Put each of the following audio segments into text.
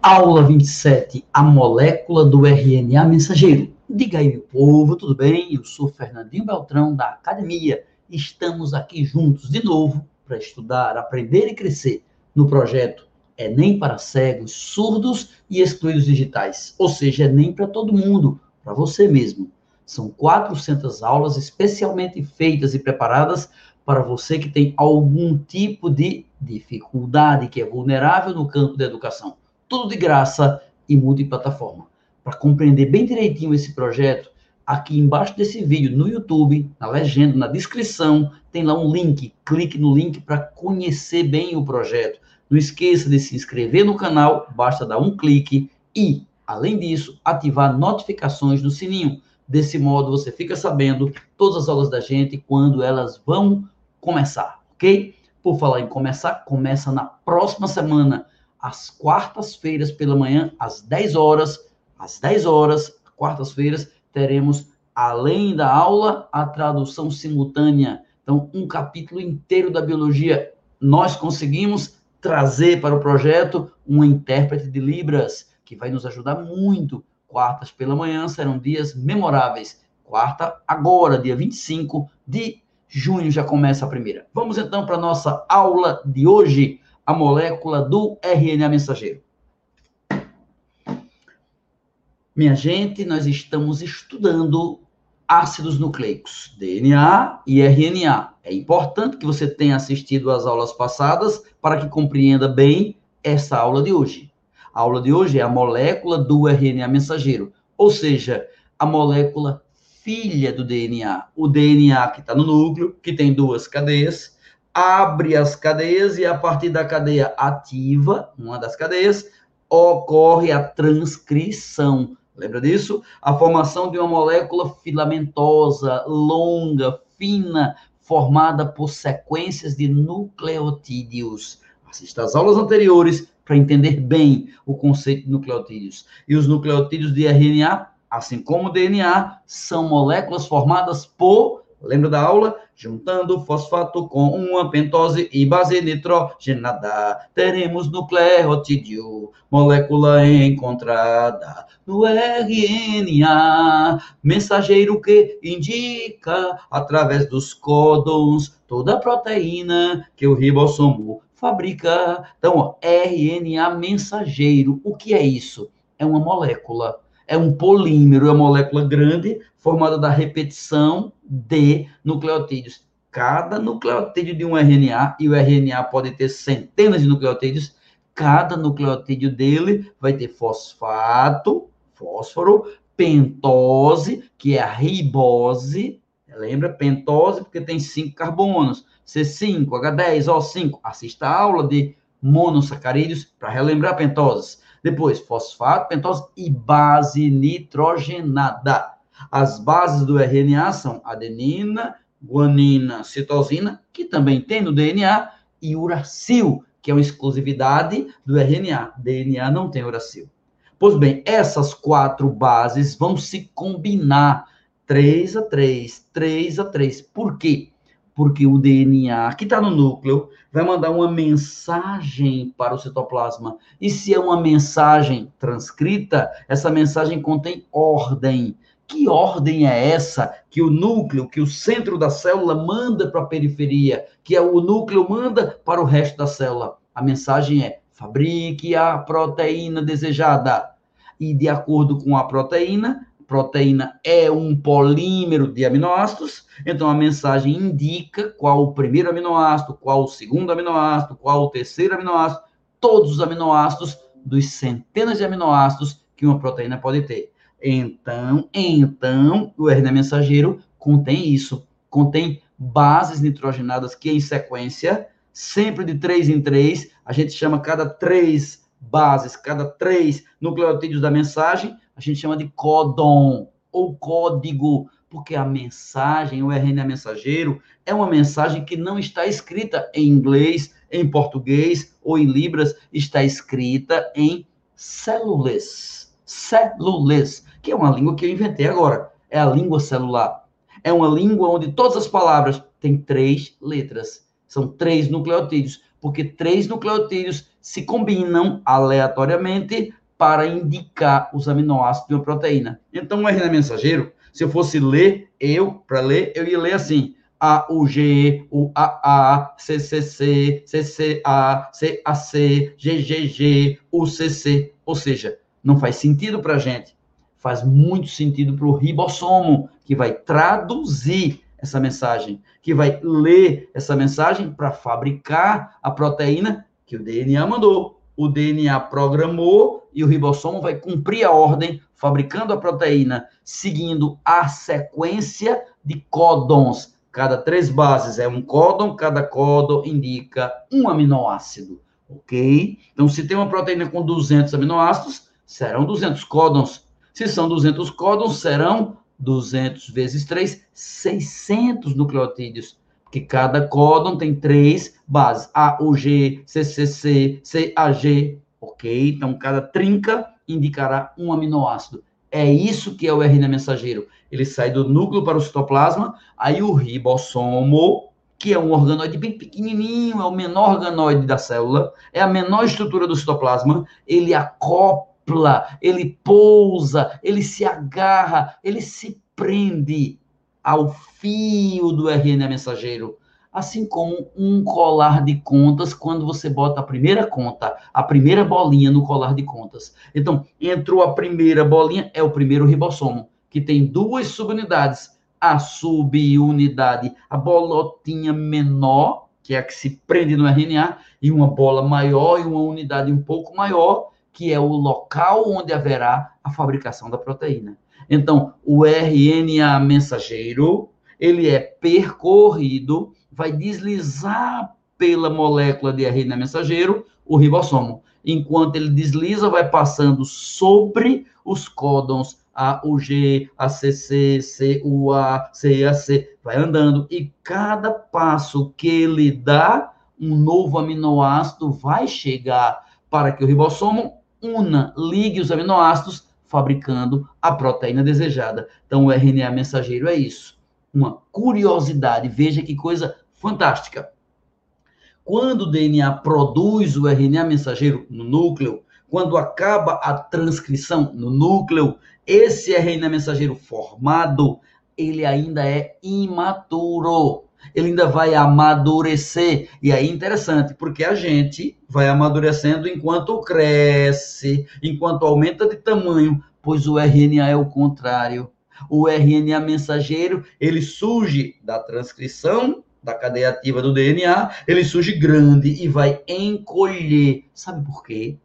Aula 27, a molécula do RNA mensageiro. Diga aí, meu povo, tudo bem? Eu sou Fernandinho Beltrão, da Academia. Estamos aqui juntos de novo para estudar, aprender e crescer no projeto Enem para cegos, surdos e excluídos digitais. Ou seja, Enem para todo mundo, para você mesmo. São 400 aulas especialmente feitas e preparadas para você que tem algum tipo de dificuldade, que é vulnerável no campo da educação. Tudo de graça e multiplataforma. Para compreender bem direitinho esse projeto, aqui embaixo desse vídeo no YouTube, na legenda, na descrição, tem lá um link. Clique no link para conhecer bem o projeto. Não esqueça de se inscrever no canal, basta dar um clique e, além disso, ativar notificações no sininho. Desse modo, você fica sabendo todas as aulas da gente quando elas vão começar, ok? Por falar em começar, começa na próxima semana, às quartas-feiras pela manhã, às 10 horas. Às 10 horas, quartas-feiras, teremos, além da aula, a tradução simultânea. Então, um capítulo inteiro da biologia. Nós conseguimos trazer para o projeto uma intérprete de Libras, que vai nos ajudar muito. Quartas pela manhã serão dias memoráveis. Quarta, agora, dia 25 de junho já começa a primeira. Vamos então para a nossa aula de hoje, a molécula do RNA mensageiro. Minha gente, nós estamos estudando ácidos nucleicos, DNA e RNA. É importante que você tenha assistido às aulas passadas para que compreenda bem essa aula de hoje. A aula de hoje é a molécula do RNA mensageiro, ou seja, a molécula filha do DNA. O DNA que está no núcleo, que tem duas cadeias, abre as cadeias e a partir da cadeia ativa, uma das cadeias, ocorre a transcrição. Lembra disso? A formação de uma molécula filamentosa, longa, fina, formada por sequências de nucleotídeos. Assista às aulas anteriores para entender bem o conceito de nucleotídeos. E os nucleotídeos de RNA assim como o DNA, são moléculas formadas por, lembra da aula? Juntando fosfato com uma pentose e base nitrogenada, teremos nucleotídeo, molécula encontrada no RNA, mensageiro que indica, através dos códons, toda a proteína que o ribossomo fabrica. Então, ó, RNA mensageiro, o que é isso? É uma molécula é um polímero, é uma molécula grande formada da repetição de nucleotídeos. Cada nucleotídeo de um RNA, e o RNA pode ter centenas de nucleotídeos, cada nucleotídeo dele vai ter fosfato, fósforo, pentose, que é a ribose, lembra? Pentose, porque tem cinco carbonos, C5, H10, O5. Assista a aula de monossacarídeos para relembrar pentoses. Depois, fosfato, pentose e base nitrogenada. As bases do RNA são adenina, guanina, citosina, que também tem no DNA, e uracil, que é uma exclusividade do RNA. DNA não tem uracil. Pois bem, essas quatro bases vão se combinar 3 a 3, 3 a 3. Por quê? Porque o DNA que está no núcleo vai mandar uma mensagem para o citoplasma. E se é uma mensagem transcrita, essa mensagem contém ordem. Que ordem é essa que o núcleo, que o centro da célula manda para a periferia, que é o núcleo manda para o resto da célula? A mensagem é: fabrique a proteína desejada. E de acordo com a proteína, proteína é um polímero de aminoácidos, então a mensagem indica qual o primeiro aminoácido, qual o segundo aminoácido, qual o terceiro aminoácido, todos os aminoácidos dos centenas de aminoácidos que uma proteína pode ter. Então, então o RNA mensageiro contém isso, contém bases nitrogenadas que em sequência, sempre de três em três, a gente chama cada três bases, cada três nucleotídeos da mensagem, a gente chama de códon ou código, porque a mensagem, o RNA mensageiro, é uma mensagem que não está escrita em inglês, em português ou em libras, está escrita em celulês. Celulês, que é uma língua que eu inventei agora. É a língua celular. É uma língua onde todas as palavras têm três letras. São três nucleotídeos. porque três nucleotídeos se combinam aleatoriamente para indicar os aminoácidos de uma proteína. Então, o RNA mensageiro, se eu fosse ler, eu, para ler, eu ia ler assim: A, U, G, U, A, A, C, C, C, C, C, A, C, A, C, G, G, G, U, C, C. Ou seja, não faz sentido para a gente. Faz muito sentido para o ribossomo, que vai traduzir essa mensagem, que vai ler essa mensagem para fabricar a proteína que o DNA mandou. O DNA programou e o ribossomo vai cumprir a ordem, fabricando a proteína, seguindo a sequência de códons. Cada três bases é um códon, cada códon indica um aminoácido, ok? Então, se tem uma proteína com 200 aminoácidos, serão 200 códons. Se são 200 códons, serão 200 vezes 3, 600 nucleotídeos, porque cada códon tem três bases, A, U, G, CCC, CAG, ok? Então, cada trinca indicará um aminoácido. É isso que é o RNA mensageiro. Ele sai do núcleo para o citoplasma, aí o ribossomo, que é um organoide bem pequenininho, é o menor organoide da célula, é a menor estrutura do citoplasma, ele acopla ele pousa, ele se agarra, ele se prende ao fio do RNA mensageiro. Assim como um colar de contas, quando você bota a primeira conta, a primeira bolinha no colar de contas. Então, entrou a primeira bolinha, é o primeiro ribossomo, que tem duas subunidades. A subunidade, a bolotinha menor, que é a que se prende no RNA, e uma bola maior e uma unidade um pouco maior, que é o local onde haverá a fabricação da proteína. Então, o RNA mensageiro, ele é percorrido, vai deslizar pela molécula de RNA mensageiro, o ribossomo. Enquanto ele desliza, vai passando sobre os códons AUG, ACC, CUA, CAC, vai andando. E cada passo que ele dá, um novo aminoácido vai chegar para que o ribossomo una, ligue os aminoácidos, fabricando a proteína desejada. Então, o RNA mensageiro é isso. Uma curiosidade, veja que coisa fantástica. Quando o DNA produz o RNA mensageiro no núcleo, quando acaba a transcrição no núcleo, esse RNA mensageiro formado, ele ainda é imaturo ele ainda vai amadurecer. E aí é interessante, porque a gente vai amadurecendo enquanto cresce, enquanto aumenta de tamanho, pois o RNA é o contrário. O RNA mensageiro, ele surge da transcrição da cadeia ativa do DNA, ele surge grande e vai encolher. Sabe por quê?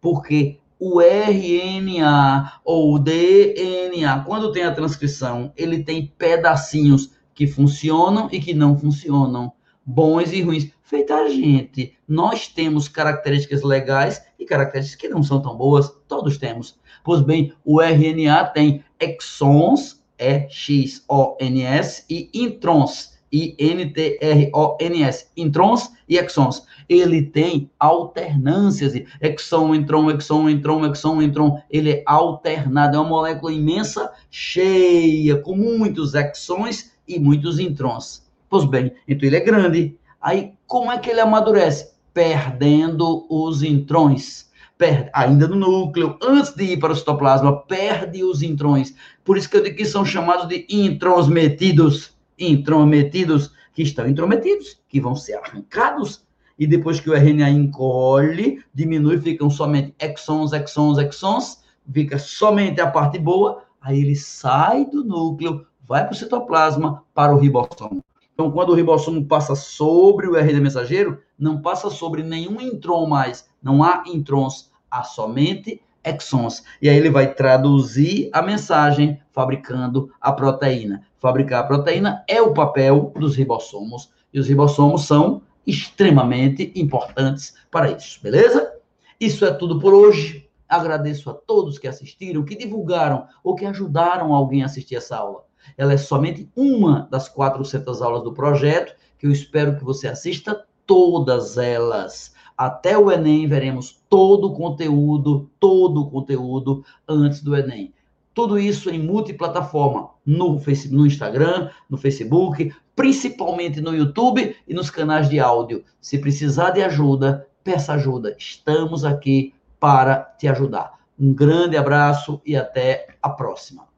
Porque o RNA ou o DNA, quando tem a transcrição, ele tem pedacinhos que funcionam e que não funcionam, bons e ruins. Feita a gente, nós temos características legais e características que não são tão boas, todos temos. Pois bem, o RNA tem exons, E-X-O-N-S, e introns, I-N-T-R-O-N-S, introns e exons. Ele tem alternâncias, exon, intron, exon, intron, exon, intron. Ele é alternado, é uma molécula imensa, cheia, com muitos exons e muitos introns. Pois bem, então ele é grande. Aí, como é que ele amadurece? Perdendo os introns. Perde, ainda no núcleo, antes de ir para o citoplasma, perde os introns. Por isso que eu digo que são chamados de intrometidos. Intrometidos, que estão intrometidos, que vão ser arrancados. E depois que o RNA encolhe, diminui, ficam somente exons, exons, exons, fica somente a parte boa, aí ele sai do núcleo, vai para o citoplasma, para o ribossomo. Então, quando o ribossomo passa sobre o RNA mensageiro, não passa sobre nenhum intron mais. Não há introns, há somente exons. E aí ele vai traduzir a mensagem fabricando a proteína. Fabricar a proteína é o papel dos ribossomos. E os ribossomos são extremamente importantes para isso, beleza? Isso é tudo por hoje. Agradeço a todos que assistiram, que divulgaram ou que ajudaram alguém a assistir essa aula. Ela é somente uma das 400 aulas do projeto, que eu espero que você assista todas elas. Até o Enem veremos todo o conteúdo, todo o conteúdo antes do Enem. Tudo isso em multiplataforma, no, Facebook, no Instagram, no Facebook, principalmente no YouTube e nos canais de áudio. Se precisar de ajuda, peça ajuda. Estamos aqui para te ajudar. Um grande abraço e até a próxima.